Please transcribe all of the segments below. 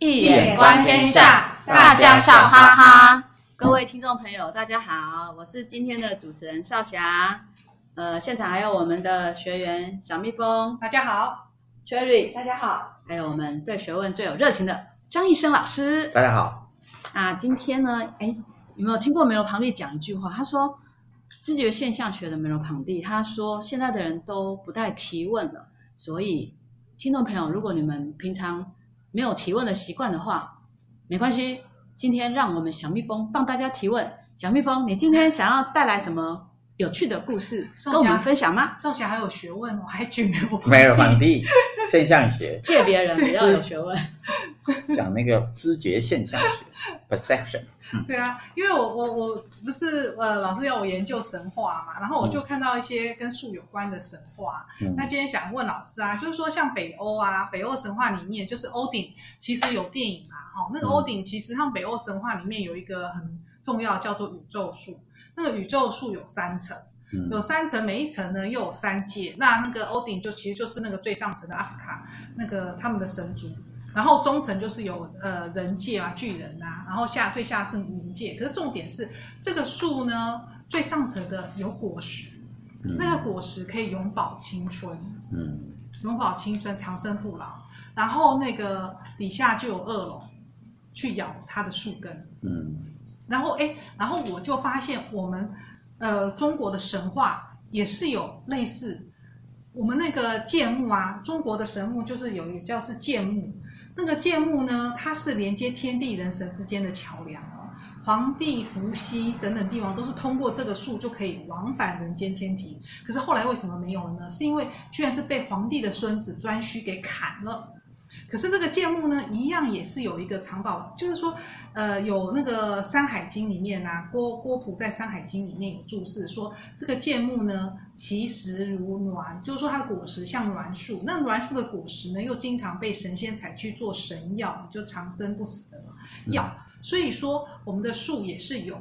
易眼观天下，大家笑哈哈。各位听众朋友，大家好，我是今天的主持人少霞。呃，现场还有我们的学员小蜜蜂，大家好；Cherry，大家好；还有我们对学问最有热情的张医生老师，大家好。那今天呢，哎，有没有听过梅罗庞蒂讲一句话？他说，知觉现象学的梅罗庞蒂，他说现在的人都不带提问了，所以听众朋友，如果你们平常没有提问的习惯的话，没关系。今天让我们小蜜蜂帮大家提问。小蜜蜂，你今天想要带来什么有趣的故事跟我们分享吗？少侠还有学问，我还举没有？梅罗庞蒂现象学，借别人比较有学问，讲那个知觉现象学 （perception）。对啊，因为我我我不是呃，老师要我研究神话嘛，然后我就看到一些跟树有关的神话。嗯、那今天想问老师啊，就是说像北欧啊，北欧神话里面就是欧鼎，其实有电影嘛，哈，那个欧鼎其实像北欧神话里面有一个很重要叫做宇宙树，那个宇宙树有三层，有三层，每一层呢又有三界，那那个欧鼎就其实就是那个最上层的阿斯卡，那个他们的神族。然后中层就是有呃人界啊巨人啊，然后下最下是冥界。可是重点是这个树呢，最上层的有果实，嗯、那个果实可以永葆青春，嗯，永葆青春，长生不老。然后那个底下就有恶龙去咬它的树根，嗯，然后哎，然后我就发现我们呃中国的神话也是有类似，我们那个建木啊，中国的神木就是有一个叫是建木。那个建木呢，它是连接天地人神之间的桥梁哦。黄帝、伏羲等等帝王都是通过这个树就可以往返人间天庭。可是后来为什么没有了呢？是因为居然是被皇帝的孙子颛顼给砍了。可是这个建木呢，一样也是有一个藏宝，就是说，呃，有那个《山海经》里面啊，郭郭璞在《山海经》里面有注释说，这个建木呢，其实如栾，就是说它的果实像栾树，那栾树的果实呢，又经常被神仙采去做神药，就长生不死的药，所以说我们的树也是有。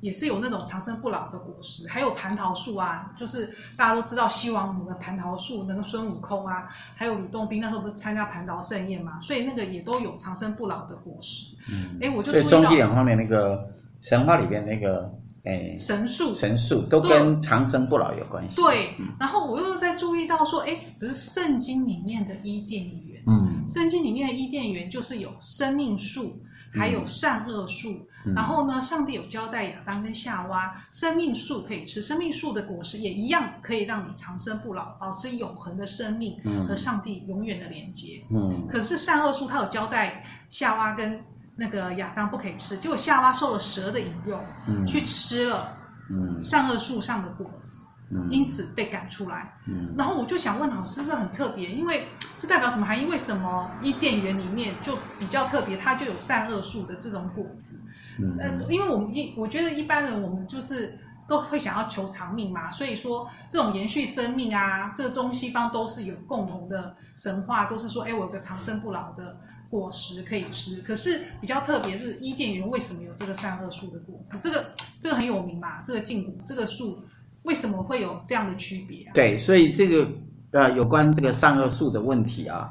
也是有那种长生不老的果实，还有蟠桃树啊，就是大家都知道西王母的蟠桃树，那个孙悟空啊，还有吕洞宾那时候不是参加蟠桃盛宴嘛，所以那个也都有长生不老的果实。嗯，哎，我就所以中西两方面那个神话里边那个哎神树神树都跟长生不老有关系。对，嗯、然后我又在注意到说，哎，可是圣经里面的伊甸园，嗯，圣经里面的伊甸园就是有生命树，还有善恶树。嗯然后呢，上帝有交代亚当跟夏娃，生命树可以吃，生命树的果实也一样可以让你长生不老，保持永恒的生命和上帝永远的连接。嗯。可是善恶树它有交代夏娃跟那个亚当不可以吃，结果夏娃受了蛇的引诱，嗯，去吃了，嗯，善恶树上的果子，嗯，因此被赶出来。嗯。然后我就想问老师，这很特别，因为 这代表什么含义？为什么伊甸园里面就比较特别，它就有善恶树的这种果子？嗯，呃，因为我们一我觉得一般人我们就是都会想要求长命嘛，所以说这种延续生命啊，这个中西方都是有共同的神话，都是说，哎，我有个长生不老的果实可以吃。可是比较特别是伊甸园为什么有这个善恶树的果子？这个这个很有名嘛，这个禁果这个树为什么会有这样的区别？对，所以这个呃有关这个善恶树的问题啊，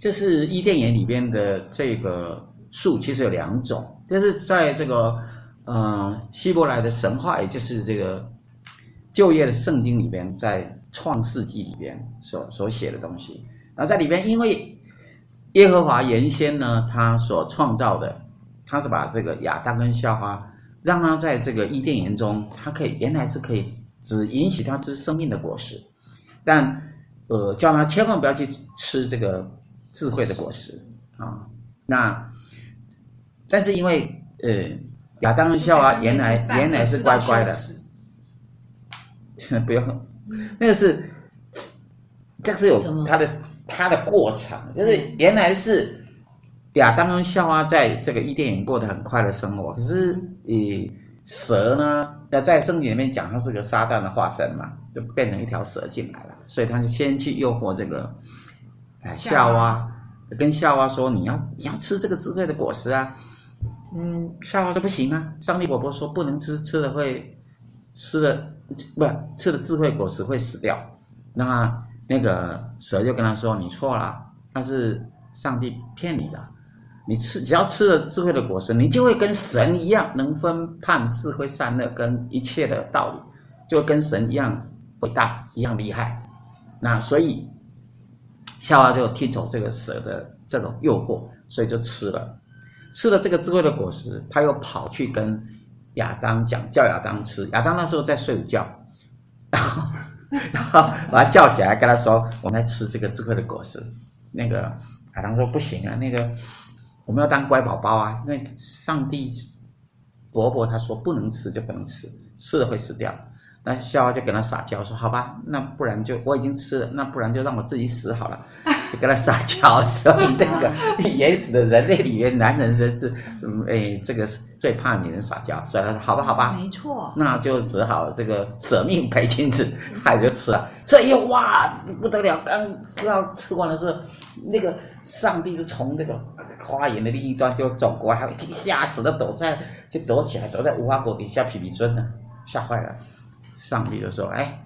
就是伊甸园里边的这个树其实有两种。就是在这个，呃，希伯来的神话，也就是这个旧约的圣经里边，在创世纪里边所所写的东西。然后在里边，因为耶和华原先呢，他所创造的，他是把这个亚当跟夏娃，让他在这个伊甸园中，他可以原来是可以只允许他吃生命的果实，但呃，叫他千万不要去吃这个智慧的果实啊，那。但是因为呃，亚当和夏娃原来原来是乖乖的，不要，那个是，这个是有它的它的过程，就是原来是亚当跟夏娃在这个伊甸园过得很快乐生活，可是呃蛇呢，要在圣经里面讲它是个撒旦的化身嘛，就变成一条蛇进来了，所以他就先去诱惑这个夏娃，跟夏娃说你要你要吃这个智慧的果实啊。嗯，夏娃说不行啊！上帝伯伯说不能吃，吃了会吃了不吃了智慧果实会死掉。那那个蛇就跟他说：“你错了，但是上帝骗你的。你吃只要吃了智慧的果实，你就会跟神一样，能分判是非善恶跟一切的道理，就跟神一样伟大，一样厉害。那所以夏娃就听从这个蛇的这种诱惑，所以就吃了，吃了这个智慧的果实，他又跑去跟亚当讲，叫亚当吃。亚当那时候在睡午觉，然后然后把他叫起来，跟他说：“我们来吃这个智慧的果实。”那个亚当说：“不行啊，那个。”我们要当乖宝宝啊，因为上帝伯伯他说不能吃就不能吃，吃了会死掉。那夏娃就跟他撒娇说：“好吧，那不然就我已经吃了，那不然就让我自己死好了。”就跟他撒娇，所以这个 原始的人类里面，男人真是，嗯，哎，这个最怕女人撒娇，所以他说：“好吧，好吧，没错，那就只好这个舍命陪君子，他也就吃了。这一哇，不得了，刚要吃完的时候，那个上帝就从这个花园的另一端就走过来，吓死了，躲在就躲起来，躲在无花果底下皮皮村呢，吓坏了。上帝就说：“哎。”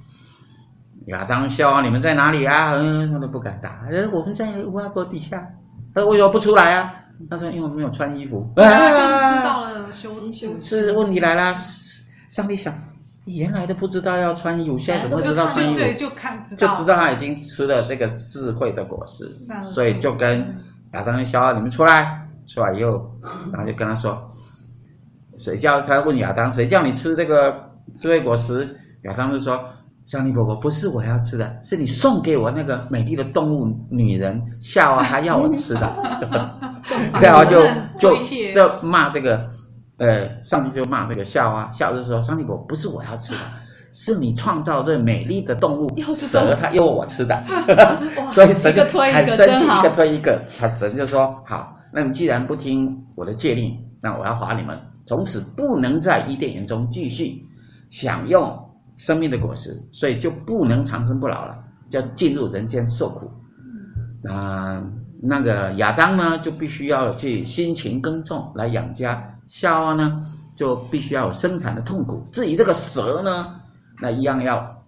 亚当夏娃，你们在哪里啊？嗯，他都不敢答。呃，我们在无花果底下。他说为什么不出来啊？他说因为我没有穿衣服。啊，就是知道了羞耻。是问题来了，上帝想，原来都不知道要穿衣服，现在怎么会知道穿衣服？就就看知道，就知道他已经吃了那个智慧的果实，所以就跟亚当夏娃，你们出来，出来以后，然后就跟他说，谁叫他问亚当，谁叫你吃这个智慧果实？亚当就说。上帝伯伯，不是我要吃的，是你送给我那个美丽的动物女人夏娃，她要我吃的，然后就就就骂这个，呃，上帝就骂那个夏娃，夏娃就说：“上帝伯伯，不是我要吃的，是你创造这美丽的动物蛇，它要我吃的。”所以神就很生气，一个推一个，他神就说：“好，那你既然不听我的诫令，那我要罚你们，从此不能在伊甸园中继续享用。”生命的果实，所以就不能长生不老了，就要进入人间受苦。那那个亚当呢，就必须要去辛勤耕种来养家；夏娃呢，就必须要有生产的痛苦。至于这个蛇呢，那一样要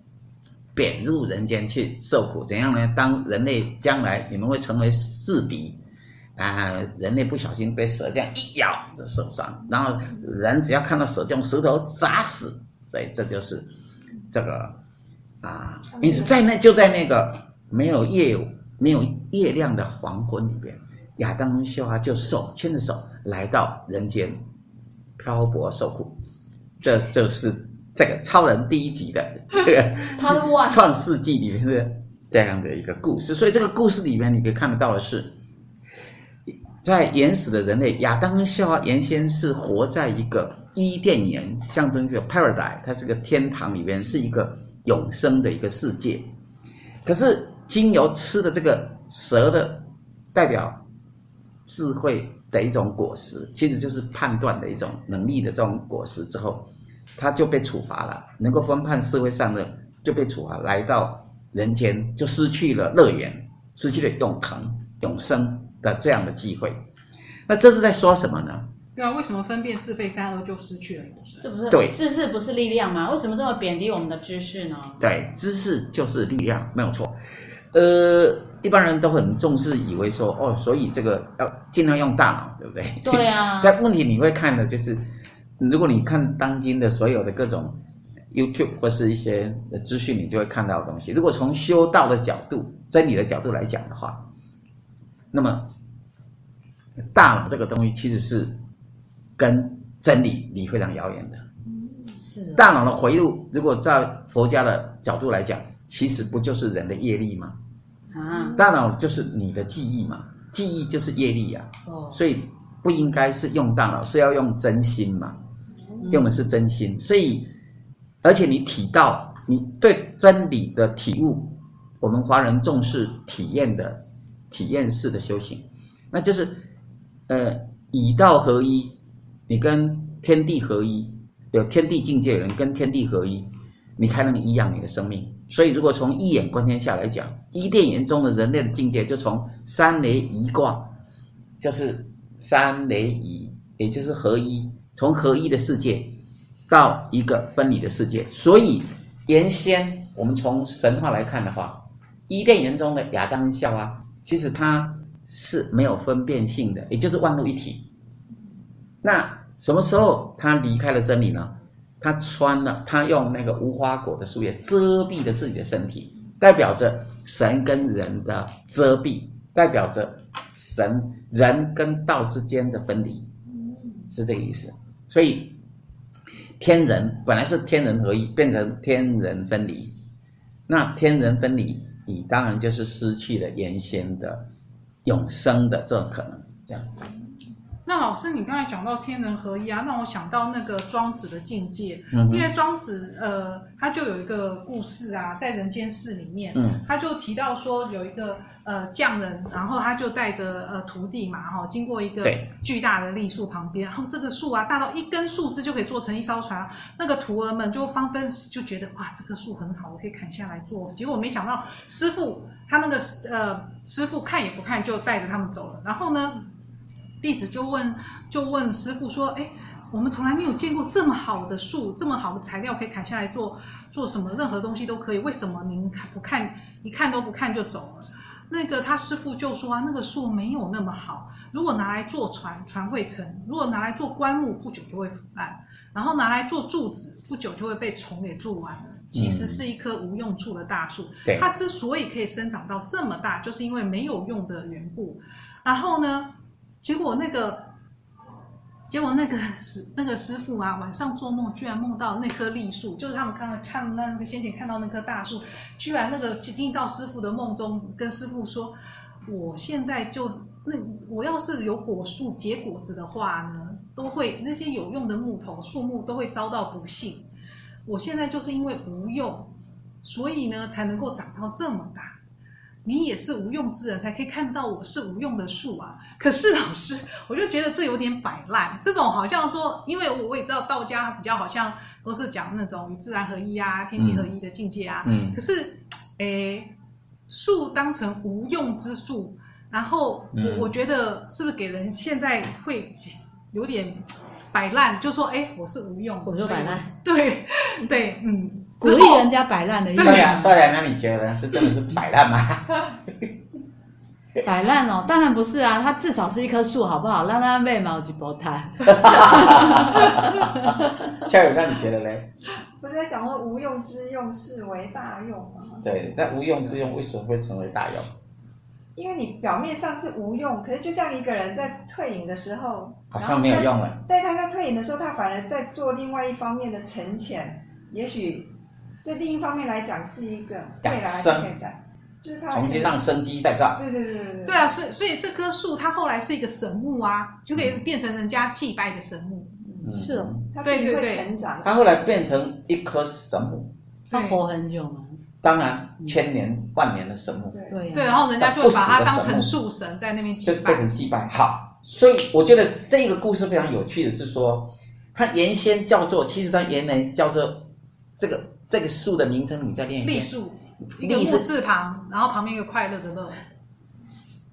贬入人间去受苦。怎样呢？当人类将来你们会成为世敌啊，人类不小心被蛇这样一咬就受伤，然后人只要看到蛇就用石头砸死，所以这就是。这个啊，因此在那就在那个没有夜没有月亮的黄昏里边，亚当夏娃就手牵着手来到人间漂泊受苦，这就是这个超人第一集的这个 创世纪里面的这样的一个故事。所以这个故事里面你可以看得到的是，在原始的人类亚当夏娃原先是活在一个。伊甸园象征这个 paradise，它是个天堂里边是一个永生的一个世界。可是经由吃的这个蛇的代表智慧的一种果实，其实就是判断的一种能力的这种果实之后，他就被处罚了，能够分判社会上的就被处罚，来到人间就失去了乐园，失去了永恒永生的这样的机会。那这是在说什么呢？对啊，为什么分辨是非善恶就失去了永生？这不是对知识不是力量吗？为什么这么贬低我们的知识呢？对，知识就是力量，没有错。呃，一般人都很重视，以为说哦，所以这个要尽量用大脑，对不对？对啊。但问题你会看的就是，如果你看当今的所有的各种 YouTube 或是一些资讯，你就会看到的东西。如果从修道的角度、真理的角度来讲的话，那么大脑这个东西其实是。跟真理离非常遥远的，是大脑的回路。如果在佛家的角度来讲，其实不就是人的业力吗？啊，大脑就是你的记忆嘛，记忆就是业力呀。哦，所以不应该是用大脑，是要用真心嘛，用的是真心。所以，而且你提到你对真理的体悟，我们华人重视体验的体验式的修行，那就是呃以道合一。你跟天地合一，有天地境界的人跟天地合一，你才能颐养你的生命。所以，如果从一眼观天下来讲，伊甸园中的人类的境界，就从三雷一卦，就是三雷一，也就是合一，从合一的世界到一个分离的世界。所以，原先我们从神话来看的话，伊甸园中的亚当夏娃，其实他是没有分辨性的，也就是万物一体。那什么时候他离开了真理呢？他穿了，他用那个无花果的树叶遮蔽了自己的身体，代表着神跟人的遮蔽，代表着神人跟道之间的分离，是这个意思。所以天人本来是天人合一，变成天人分离。那天人分离，你当然就是失去了原先的永生的这种可能，这样。那老师，你刚才讲到天人合一啊，让我想到那个庄子的境界。嗯，因为庄子呃，他就有一个故事啊，在人间世里面，嗯，他就提到说有一个呃匠人，然后他就带着呃徒弟嘛，哈，经过一个巨大的栗树旁边，然后这个树啊大到一根树枝就可以做成一艘船，那个徒儿们就纷纷就觉得哇，这棵树很好，我可以砍下来做。结果没想到师傅他那个呃师傅看也不看就带着他们走了，然后呢，弟子就问，就问师傅说：“哎，我们从来没有见过这么好的树，这么好的材料可以砍下来做做什么？任何东西都可以。为什么您看不看，一看都不看就走了？”那个他师傅就说：“啊，那个树没有那么好。如果拿来做船，船会沉；如果拿来做棺木，不久就会腐烂；然后拿来做柱子，不久就会被虫给蛀完了。其实是一棵无用处的大树。嗯、它之所以可以生长到这么大，就是因为没有用的缘故。然后呢？”结果那个，结果那个师那个师傅啊，晚上做梦居然梦到那棵栗树，就是他们看到看那个先前看到那棵大树，居然那个进到师傅的梦中，跟师傅说：“我现在就那我要是有果树结果子的话呢，都会那些有用的木头树木都会遭到不幸。我现在就是因为无用，所以呢才能够长到这么大。”你也是无用之人，才可以看得到我是无用的树啊！可是老师，我就觉得这有点摆烂。这种好像说，因为我也知道道家比较好像都是讲那种与自然合一啊、天地合一的境界啊。嗯。嗯，可是，诶，树当成无用之树，然后我、嗯、我觉得是不是给人现在会有点摆烂？就说，诶，我是无用，我就摆烂。对对，嗯。鼓励人家摆烂的意思。对呀，少爷，那你觉得是真的是摆烂吗？摆烂哦，当然不是啊，它至少是一棵树，好不好？让它为毛几波摊。校友，那你觉得嘞？不是在讲说无用之用是为大用吗？对，但无用之用为什么会成为大用？因为你表面上是无用，可是就像一个人在退隐的时候，好像没有用了。但他在退隐的时候，他反而在做另外一方面的沉潜，也许。这另一方面来讲是一个未来生，就是它重新让生机再造。对对对对对。对啊，所以所以这棵树它后来是一个神木啊，就可以变成人家祭拜的神木。嗯、是哦，它自己会成长。它后来变成一棵神木，它活很久吗？当然，千年万年的神木。对对，然后人家就把它当成树神在那边祭拜，就变成祭拜。好，所以我觉得这个故事非常有趣的是说，它原先叫做，其实它原来叫做这个。这个树的名称你再念一遍。栗树，一个木字旁，然后旁边一个快乐的乐。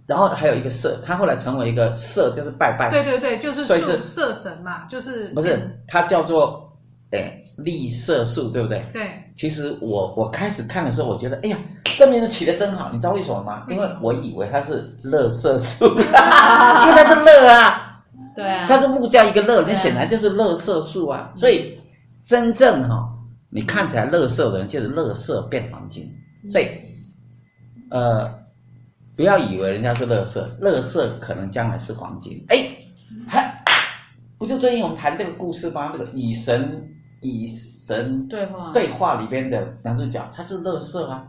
然后还有一个社，它后来成为一个社，就是拜拜。对对对，就是树社神嘛，就是。不是，它叫做哎栗社树，对不对？对。其实我我开始看的时候，我觉得哎呀，这名字起的真好，你知道为什么吗？因为我以为它是乐色树，因为它是乐啊。对啊。它是木加一个乐，那显然就是乐色树啊。所以真正哈。你看起来垃圾的人，就是垃圾变黄金，所以，呃，不要以为人家是垃圾，垃圾可能将来是黄金。哎，还不就最近我们谈这个故事吗？那个与神与神对话对话里边的男主角，他是垃圾啊，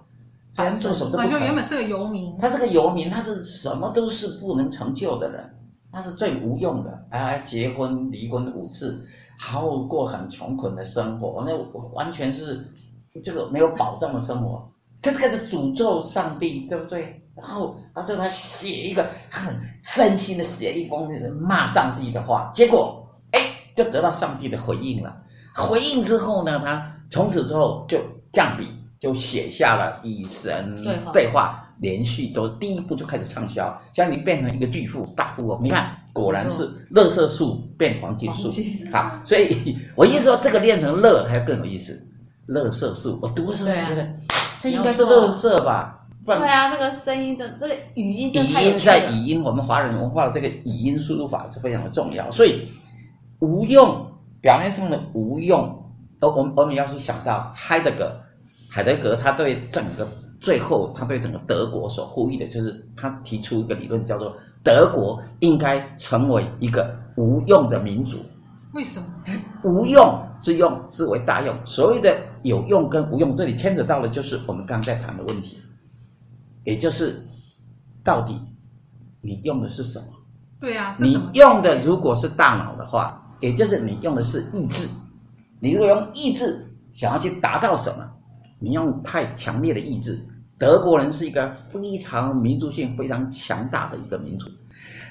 他做什么都不成。原本是个游民，他是个游民，他是什么都是不能成就的人，他是最无用的，哎结婚离婚五次。好过很穷困的生活，那完全是这个没有保障的生活。他开始诅咒上帝，对不对？然后，然后他写一个很真心的写一封骂上帝的话，结果哎，就得到上帝的回应了。回应之后呢，他从此之后就降笔，就写下了与神对话，连续都第一步就开始畅销，现在你变成一个巨富大富翁。你看。果然是乐色树变黄金树，好，所以 我意思说这个练成乐还更有意思。乐色树，我读的时候就觉得这应该是乐色吧？不然对啊，这个声音这，这个语音真语音在语音，我们华人文化的这个语音输入法是非常的重要。所以无用表面上的无用，而我们我们要去想到海德格，海德格他对整个最后他对整个德国所呼吁的就是他提出一个理论，叫做德国应该成为一个无用的民族。为什么？无用之用之为大用。所谓的有用跟无用，这里牵扯到的就是我们刚刚在谈的问题。也就是，到底你用的是什么？对呀、啊，你用的如果是大脑的话，也就是你用的是意志。你如果用意志想要去达到什么，你用太强烈的意志。德国人是一个非常民族性非常强大的一个民族。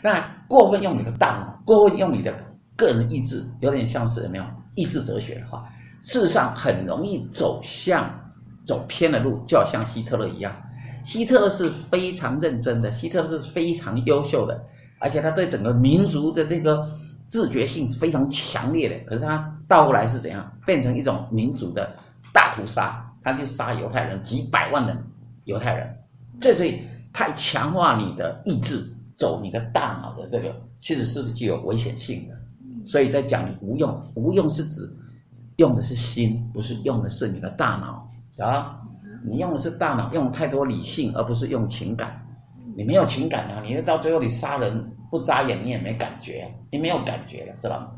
那过分用你的大脑，过分用你的个人意志，有点像是有没有意志哲学的话，事实上很容易走向走偏的路，就好像希特勒一样。希特勒是非常认真的，希特勒是非常优秀的，而且他对整个民族的那个自觉性是非常强烈的。可是他倒过来是怎样？变成一种民族的大屠杀，他去杀犹太人，几百万人犹太人。这是太强化你的意志，走你的大脑的这个，其实是具有危险性的。所以在讲无用，无用是指用的是心，不是用的是你的大脑啊。你用的是大脑，用太多理性，而不是用情感。你没有情感啊，你到最后你杀人不眨眼，你也没感觉，你没有感觉了，知道吗？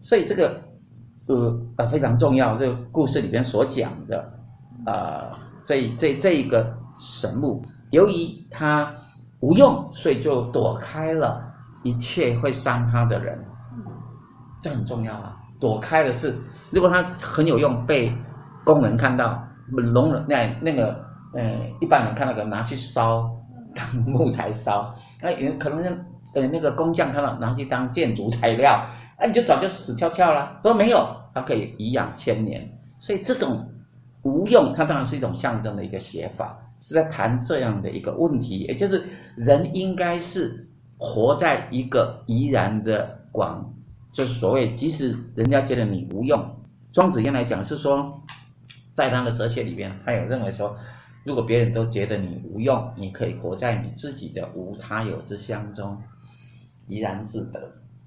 所以这个呃呃非常重要。这个故事里边所讲的，呃，这这这一个神木，由于他无用，所以就躲开了一切会伤他的人。这很重要啊！躲开的是，如果他很有用，被工人看到。聋人那那个呃，一般人看到个拿去烧当木材烧，那可能呃那个工匠看到拿去当建筑材料，那你就早就死翘翘了。说没有，它可以颐养千年。所以这种无用，它当然是一种象征的一个写法，是在谈这样的一个问题，也就是人应该是活在一个怡然的广，就是所谓即使人家觉得你无用，庄子一样来讲是说。在他的哲学里面，他有认为说，如果别人都觉得你无用，你可以活在你自己的无他有之乡中，怡然自得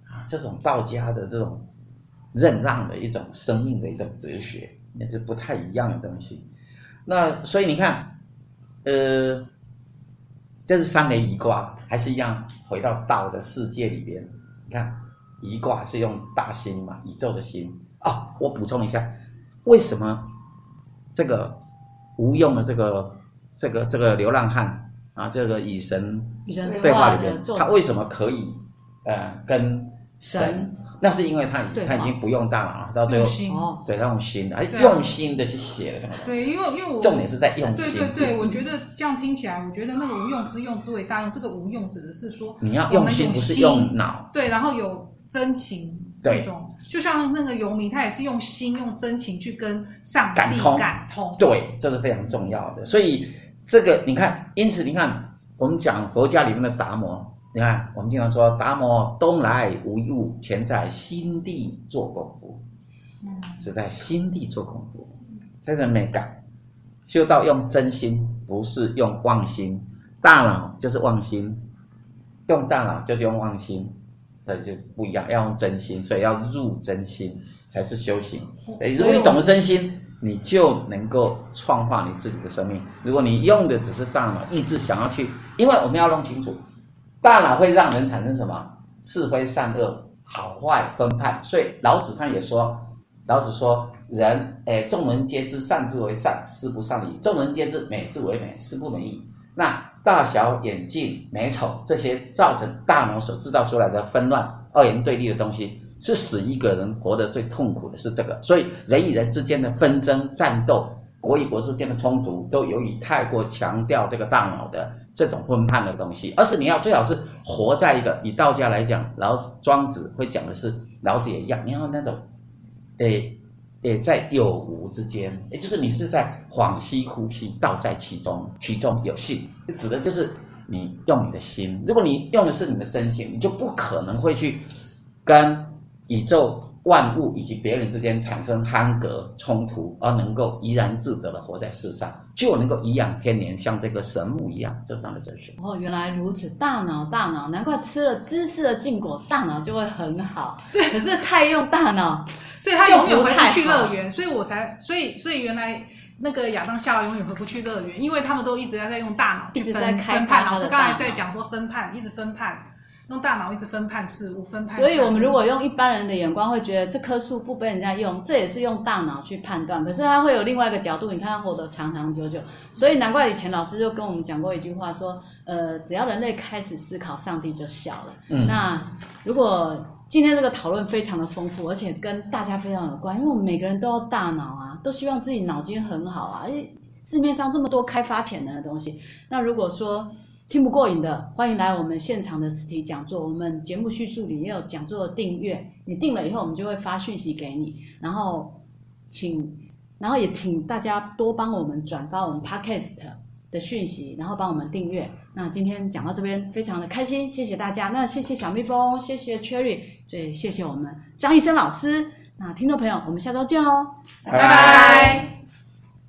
啊。这种道家的这种忍让的一种生命的一种哲学，那是不太一样的东西。那所以你看，呃，这是三枚颐卦，还是一样回到道的世界里边。你看，一卦是用大心嘛，宇宙的心啊、哦。我补充一下，为什么？这个无用的这个这个这个流浪汉啊，这个与神对话里面，他为什么可以呃跟神？那是因为他已他已经不用大脑了，到最后心对他用心，哎，用心的去写了。对，因为因为我重点是在用心。对对对，我觉得这样听起来，我觉得那个无用之用之为大用，这个无用指的是说你要用心，不是用脑。对，然后有真情。对，那种就像那个游民，他也是用心、用真情去跟上帝感通。感通。对，这是非常重要的。所以这个你看，因此你看，我们讲佛家里面的达摩，你看我们经常说达摩东来无一物，全在心地做功夫。嗯，是在心地做功夫，这是美感。修道用真心，不是用妄心。大脑就是妄心，用大脑就是用妄心。那就不一样，要用真心，所以要入真心才是修行。如果你懂得真心，你就能够创化你自己的生命。如果你用的只是大脑意志，想要去，因为我们要弄清楚，大脑会让人产生什么是非善恶、好坏分判。所以老子他也说，老子说人，哎，众人皆知善之为善，斯不善已；众人皆知美之为美，斯不美矣。那大小眼镜、美丑这些造成大脑所制造出来的纷乱、二元对立的东西，是使一个人活得最痛苦的是这个。所以人与人之间的纷争、战斗，国与国之间的冲突，都由于太过强调这个大脑的这种分判的东西。而是你要最好是活在一个以道家来讲，老子、庄子会讲的是，老子也一样，你要那种，诶。也在有无之间，也就是你是在恍兮惚兮，道在其中，其中有信，指的就是你用你的心。如果你用的是你的真心，你就不可能会去跟宇宙万物以及别人之间产生捍格冲突，而能够怡然自得的活在世上，就能够颐养天年，像这个神木一样，这样的哲学。哦，原来如此，大脑大脑，难怪吃了知识的禁果，大脑就会很好。对，可是太用大脑，所以他永远回不去乐园，所以我才，所以所以原来那个亚当夏娃永远回不去乐园，因为他们都一直在在用大脑去分，一直在开判。老师刚才在讲说分判，一直分判。用大脑一直分判事物，分判。所以，我们如果用一般人的眼光，会觉得这棵树不被人家用，这也是用大脑去判断。可是，它会有另外一个角度，你看它活得长长久久。所以，难怪以前老师就跟我们讲过一句话，说：呃，只要人类开始思考，上帝就笑了。嗯。那如果今天这个讨论非常的丰富，而且跟大家非常有关，因为我们每个人都要大脑啊，都希望自己脑筋很好啊。诶，市面上这么多开发潜能的东西，那如果说。听不过瘾的，欢迎来我们现场的实体讲座。我们节目叙述里也有讲座的订阅，你订了以后，我们就会发讯息给你。然后请，然后也请大家多帮我们转发我们 Podcast 的讯息，然后帮我们订阅。那今天讲到这边，非常的开心，谢谢大家。那谢谢小蜜蜂，谢谢 Cherry，最谢谢我们张医生老师。那听众朋友，我们下周见喽，拜拜。拜拜。